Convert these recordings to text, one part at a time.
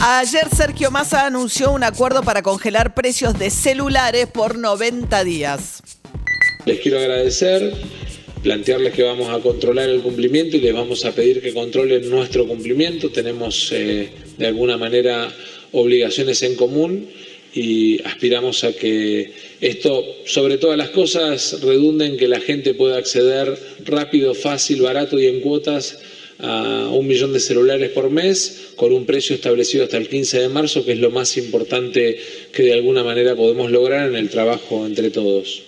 Ayer Sergio Massa anunció un acuerdo para congelar precios de celulares por 90 días. Les quiero agradecer, plantearles que vamos a controlar el cumplimiento y les vamos a pedir que controlen nuestro cumplimiento. Tenemos eh, de alguna manera obligaciones en común y aspiramos a que esto, sobre todas las cosas, redunde en que la gente pueda acceder rápido, fácil, barato y en cuotas a un millón de celulares por mes con un precio establecido hasta el 15 de marzo, que es lo más importante que de alguna manera podemos lograr en el trabajo entre todos.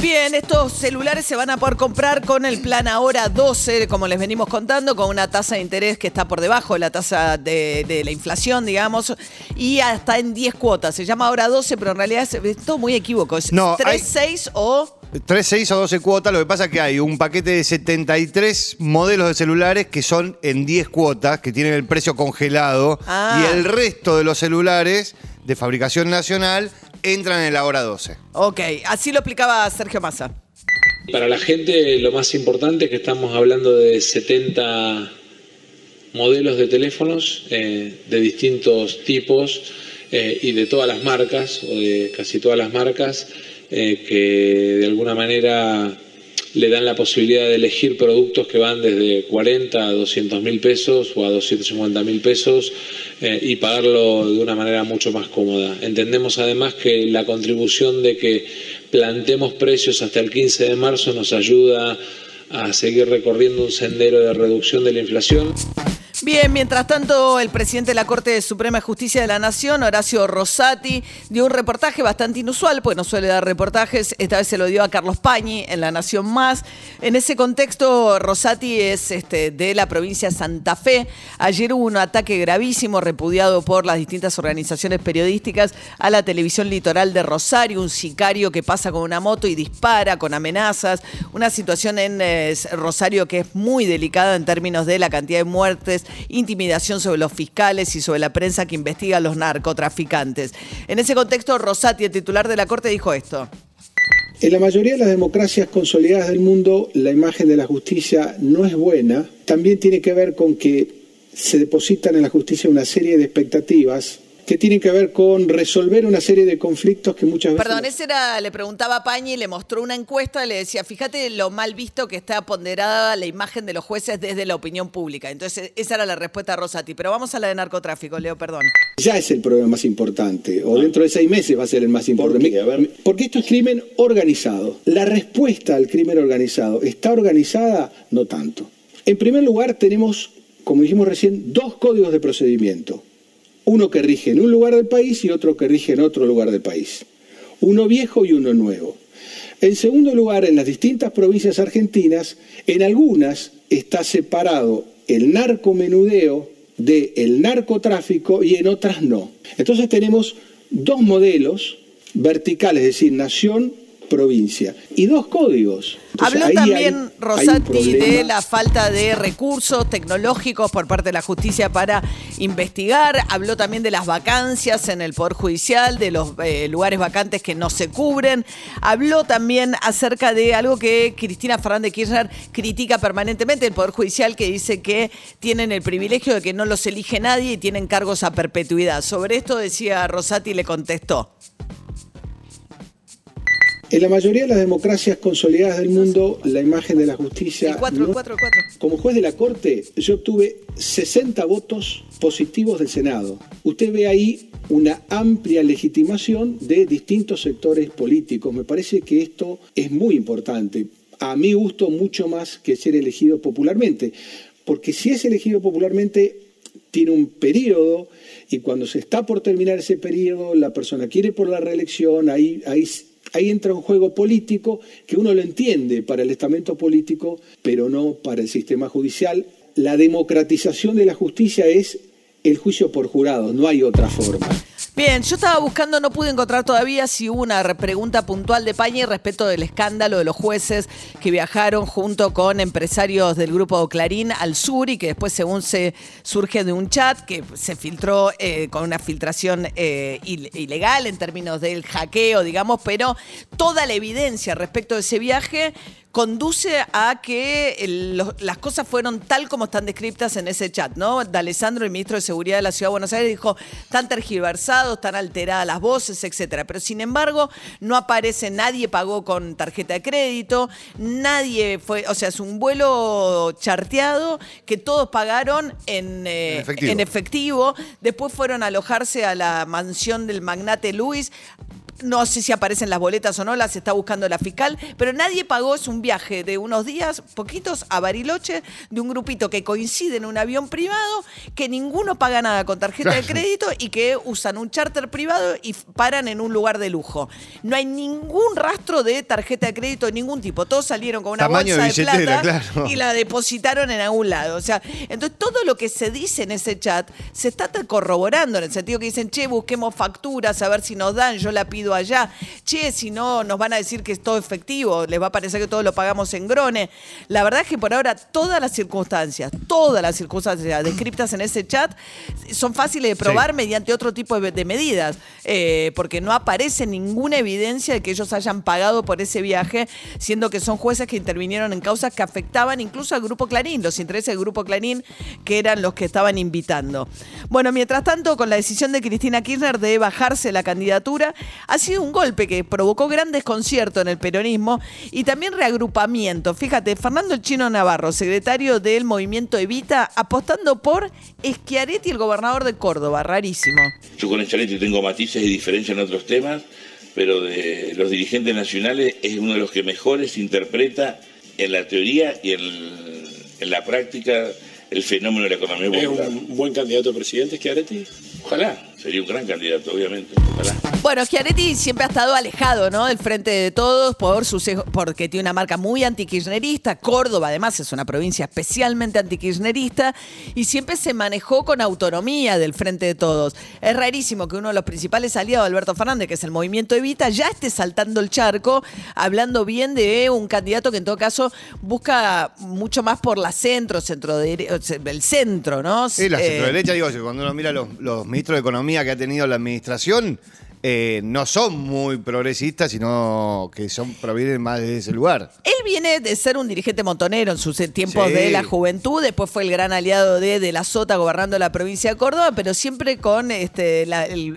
Bien, estos celulares se van a poder comprar con el plan ahora 12, como les venimos contando, con una tasa de interés que está por debajo de la tasa de, la inflación, digamos, y hasta en 10 cuotas. Se llama ahora 12, pero en realidad es, todo muy equívoco. Es No, 3, hay- 6 o... 3, 6 o 12 cuotas, lo que pasa es que hay un paquete de 73 modelos de celulares que son en 10 cuotas, que tienen el precio congelado, Ah. y el resto de los celulares de fabricación nacional entran en la hora 12. Ok, así lo explicaba Sergio Massa. Para la gente lo más importante es que estamos hablando de 70 modelos de teléfonos eh, de distintos tipos eh, y de todas las marcas, o de casi todas las marcas, eh, que de alguna manera le dan la posibilidad de elegir productos que van desde 40 a 200 mil pesos o a 250 mil pesos eh, y pagarlo de una manera mucho más cómoda. Entendemos además que la contribución de que plantemos precios hasta el 15 de marzo nos ayuda a seguir recorriendo un sendero de reducción de la inflación. Bien, mientras tanto, el presidente de la Corte Suprema de Justicia de la Nación, Horacio Rosati, dio un reportaje bastante inusual, pues no suele dar reportajes, esta vez se lo dio a Carlos Pañi en La Nación Más. En ese contexto, Rosati es este, de la provincia de Santa Fe. Ayer hubo un ataque gravísimo repudiado por las distintas organizaciones periodísticas a la televisión litoral de Rosario, un sicario que pasa con una moto y dispara con amenazas, una situación en eh, Rosario que es muy delicada en términos de la cantidad de muertes, intimidación sobre los fiscales y sobre la prensa que investiga a los narcotraficantes. En ese contexto, Rosati, el titular de la Corte, dijo esto. En la mayoría de las democracias consolidadas del mundo, la imagen de la justicia no es buena. También tiene que ver con que se depositan en la justicia una serie de expectativas que tienen que ver con resolver una serie de conflictos que muchas veces... Perdón, ese era, le preguntaba a Pañi, le mostró una encuesta, le decía, fíjate lo mal visto que está ponderada la imagen de los jueces desde la opinión pública. Entonces, esa era la respuesta de Rosati. Pero vamos a la de narcotráfico, Leo, perdón. Ya es el problema más importante, o dentro de seis meses va a ser el más importante. Porque esto es crimen organizado. La respuesta al crimen organizado está organizada, no tanto. En primer lugar, tenemos, como dijimos recién, dos códigos de procedimiento. Uno que rige en un lugar del país y otro que rige en otro lugar del país. Uno viejo y uno nuevo. En segundo lugar, en las distintas provincias argentinas, en algunas está separado el narcomenudeo del narcotráfico y en otras no. Entonces tenemos dos modelos verticales, es decir, nación, provincia, y dos códigos. Entonces, Habló hay- también hay Rosati de la falta de recursos tecnológicos por parte de la justicia para investigar. Habló también de las vacancias en el Poder Judicial, de los eh, lugares vacantes que no se cubren. Habló también acerca de algo que Cristina Fernández Kirchner critica permanentemente, el Poder Judicial, que dice que tienen el privilegio de que no los elige nadie y tienen cargos a perpetuidad. Sobre esto decía Rosati y le contestó. En la mayoría de las democracias consolidadas del mundo, la imagen de la justicia... El 4, el no- 4, el 4. Como juez de la Corte, yo obtuve 60 votos positivos del Senado. Usted ve ahí una amplia legitimación de distintos sectores políticos. Me parece que esto es muy importante. A mi gusto, mucho más que ser elegido popularmente. Porque si es elegido popularmente, tiene un periodo y cuando se está por terminar ese periodo, la persona quiere por la reelección, ahí, ahí, ahí entra un juego político que uno lo entiende para el estamento político, pero no para el sistema judicial. La democratización de la justicia es el juicio por jurados, no hay otra forma. Bien, yo estaba buscando, no pude encontrar todavía si hubo una pregunta puntual de Pañi respecto del escándalo de los jueces que viajaron junto con empresarios del grupo Clarín al sur y que después, según se surge de un chat que se filtró eh, con una filtración eh, ilegal en términos del hackeo, digamos, pero toda la evidencia respecto de ese viaje conduce a que las cosas fueron tal como están descritas en ese chat, ¿no? D'Alessandro, el ministro de Seguridad de la Ciudad de Buenos Aires, dijo, están tergiversados, están alteradas las voces, etcétera. Pero sin embargo, no aparece, nadie pagó con tarjeta de crédito, nadie fue, o sea, es un vuelo charteado que todos pagaron en, eh, en efectivo. Después fueron a alojarse a la mansión del magnate Luis no sé si aparecen las boletas o no, las está buscando la fiscal, pero nadie pagó, es un viaje de unos días, poquitos, a Bariloche, de un grupito que coincide en un avión privado, que ninguno paga nada con tarjeta de crédito y que usan un charter privado y paran en un lugar de lujo. No hay ningún rastro de tarjeta de crédito de ningún tipo. Todos salieron con una bolsa de, plata y la depositaron en algún lado. O sea, entonces todo lo que se dice en ese chat se está corroborando en el sentido que dicen, che, busquemos facturas, a ver si nos dan, yo la pido allá. Che, si no, nos van a decir que es todo efectivo, les va a parecer que todo lo pagamos en grone. La verdad es que por ahora todas las circunstancias, todas las circunstancias descritas en ese chat son fáciles de probar mediante otro tipo de, medidas, eh, porque no aparece ninguna evidencia de que ellos hayan pagado por ese viaje, siendo que son jueces que intervinieron en causas que afectaban incluso al Grupo Clarín, los intereses del Grupo Clarín, que eran los que estaban invitando. Bueno, mientras tanto, con la decisión de Cristina Kirchner de bajarse la candidatura, ha sido un golpe que provocó gran desconcierto en el peronismo y también reagrupamiento. Fíjate, Fernando el Chino Navarro, secretario del movimiento Evita, apostando por Schiaretti, el gobernador de Córdoba. Rarísimo. Yo con Schiaretti tengo matices y diferencias en otros temas, pero de los dirigentes nacionales es uno de los que mejores interpreta en la teoría y en, la práctica el fenómeno de la economía. ¿Es un buen candidato a presidente, Schiaretti? Ojalá, sería un gran candidato, obviamente. Ojalá. Bueno, Schiaretti siempre ha estado alejado, ¿no? Del frente de todos por sus, porque tiene una marca muy antikirchnerista. Córdoba, además, es una provincia especialmente antikirchnerista y siempre se manejó con autonomía del frente de todos. Es rarísimo que uno de los principales aliados de Alberto Fernández, que es el movimiento Evita, ya esté saltando el charco, hablando bien de un candidato que en todo caso busca mucho más por la centro, centro el centro, ¿no? Sí, la centro derecha, digo, cuando uno mira los, los ministros de Economía que ha tenido la administración, eh, no son muy progresistas, sino que son provienen más de ese lugar. Él viene de ser un dirigente montonero en sus tiempos de la juventud, después fue el gran aliado de, de la Sota gobernando la provincia de Córdoba, pero siempre con este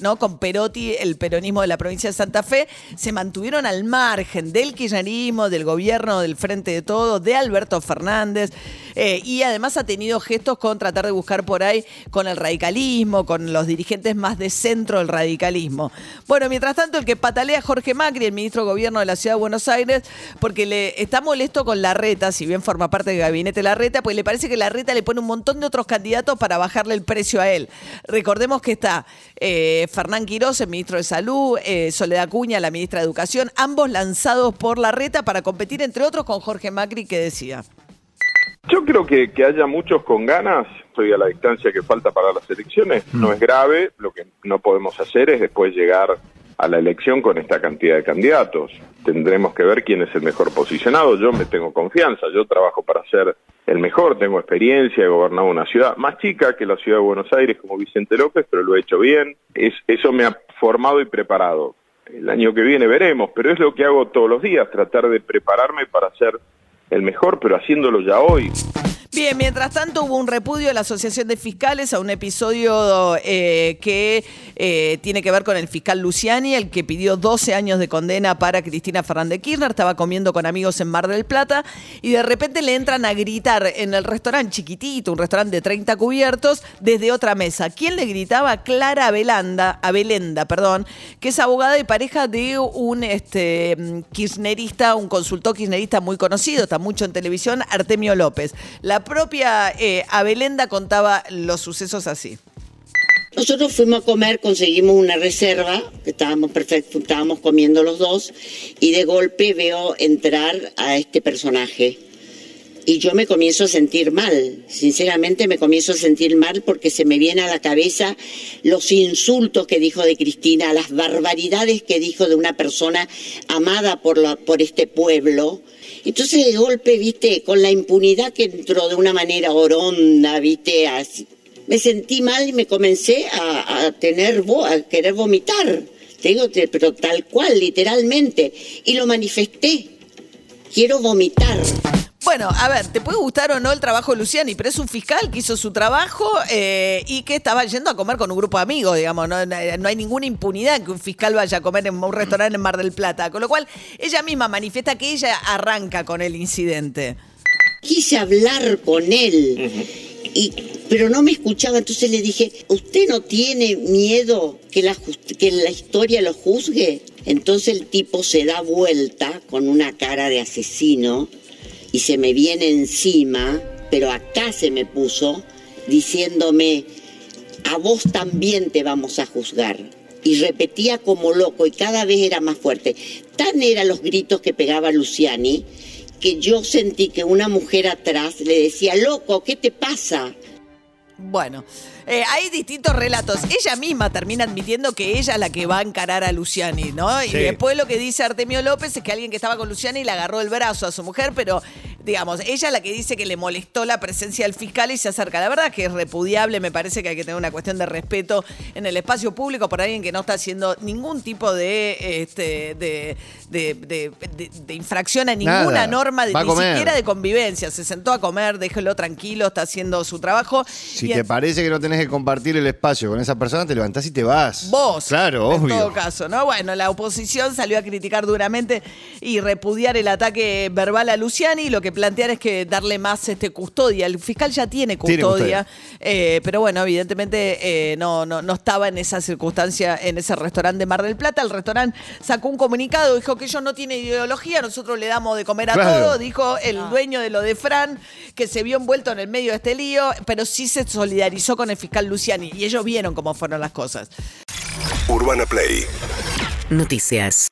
no con Perotti, el peronismo de la provincia de Santa Fe, se mantuvieron al margen del kirchnerismo, del gobierno del Frente de Todo, de Alberto Fernández, eh, y además ha tenido gestos con tratar de buscar por ahí con el radicalismo, con los dirigentes más de centro del radicalismo. Bueno, mientras tanto, el que patalea Jorge Macri, el ministro de Gobierno de la Ciudad de Buenos Aires, porque le está molesto con la reta, si bien forma parte del gabinete la reta, pues le parece que la reta le pone un montón de otros candidatos para bajarle el precio a él. Recordemos que está eh, Fernán Quiroz, el ministro de Salud, eh, Soledad Cuña, la ministra de Educación, ambos lanzados por la reta para competir, entre otros, con Jorge Macri, que decía. Yo creo que haya muchos con ganas, estoy a la distancia que falta para las elecciones, mm. no es grave, lo que no podemos hacer es después llegar a la elección con esta cantidad de candidatos. Tendremos que ver quién es el mejor posicionado. Yo me tengo confianza, yo trabajo para ser el mejor, tengo experiencia, he gobernado una ciudad más chica que la ciudad de Buenos Aires como Vicente López, pero lo he hecho bien. Es, eso me ha formado y preparado. El año que viene veremos, pero es lo que hago todos los días, tratar de prepararme para ser el mejor, pero haciéndolo ya hoy. Bien, mientras tanto hubo un repudio de la Asociación de Fiscales a un episodio eh, que eh, tiene que ver con el fiscal Luciani, el que pidió 12 años de condena para Cristina Fernández Kirchner, estaba comiendo con amigos en Mar del Plata y de repente le entran a gritar en el restaurante chiquitito, un restaurante de 30 cubiertos, desde otra mesa. ¿Quién le gritaba? Clara Abelanda, Abelenda, perdón, que es abogada y pareja de un este, kirchnerista, un consultor kirchnerista muy conocido, mucho en televisión, Artemio López. La propia eh, Abelenda contaba los sucesos así. Nosotros fuimos a comer, conseguimos una reserva, estábamos perfectos, estábamos comiendo los dos, y de golpe veo entrar a este personaje y yo me comienzo a sentir mal. Sinceramente me comienzo a sentir mal porque se me viene a la cabeza los insultos que dijo de Cristina, las barbaridades que dijo de una persona amada por, por este pueblo. Entonces de golpe, viste, con la impunidad que entró de una manera oronda, viste, así, me sentí mal y me comencé a, tener, a querer vomitar. Te digo, pero tal cual, literalmente. Y lo manifesté. Quiero vomitar. Bueno, a ver, te puede gustar o no el trabajo de Luciani, pero es un fiscal que hizo su trabajo eh, y que estaba yendo a comer con un grupo de amigos, digamos. No, no hay ninguna impunidad que un fiscal vaya a comer en un restaurante en Mar del Plata. Con lo cual, ella misma manifiesta que ella arranca con el incidente. Quise hablar con él, y, pero no me escuchaba. Entonces le dije, ¿usted no tiene miedo que la, que la historia lo juzgue? Entonces el tipo se da vuelta con una cara de asesino y se me viene encima, pero acá se me puso, diciéndome, a vos también te vamos a juzgar. Y repetía como loco y cada vez era más fuerte. Tan eran los gritos que pegaba Luciani que yo sentí que una mujer atrás le decía, loco, ¿qué te pasa? Bueno, eh, hay distintos relatos. Ella misma termina admitiendo que ella es la que va a encarar a Luciani, ¿no? Y Sí. después lo que dice Artemio López es que alguien que estaba con Luciani le agarró el brazo a su mujer, pero digamos, ella es la que dice que le molestó la presencia del fiscal y se acerca. La verdad es que es repudiable, me parece que hay que tener una cuestión de respeto en el espacio público por alguien que no está haciendo ningún tipo de, este, de, de- de- de- de infracción a ninguna Nada. norma, de, ni comer. siquiera de convivencia. Se sentó a comer, déjelo tranquilo, está haciendo su trabajo. Si Y te en- parece que no tenés que compartir el espacio con esa persona, te levantás y te vas. Vos. Claro, en obvio. todo caso, ¿no? Bueno, la oposición salió a criticar duramente y repudiar el ataque verbal a Luciani. Lo que plantean es que darle más este, custodia. El fiscal ya tiene Tiene custodia, eh, pero bueno, evidentemente eh, no, no, no estaba en esa circunstancia en ese restaurante de Mar del Plata. El restaurante sacó un comunicado, dijo que ellos no tienen ideología, nosotros le damos de comer a Claro. todo. Dijo el dueño de lo de Fran, que se vio envuelto en el medio de este lío, pero sí se solidarizó con el fiscal Luciani. Y ellos vieron cómo fueron las cosas. Urbana Play Noticias.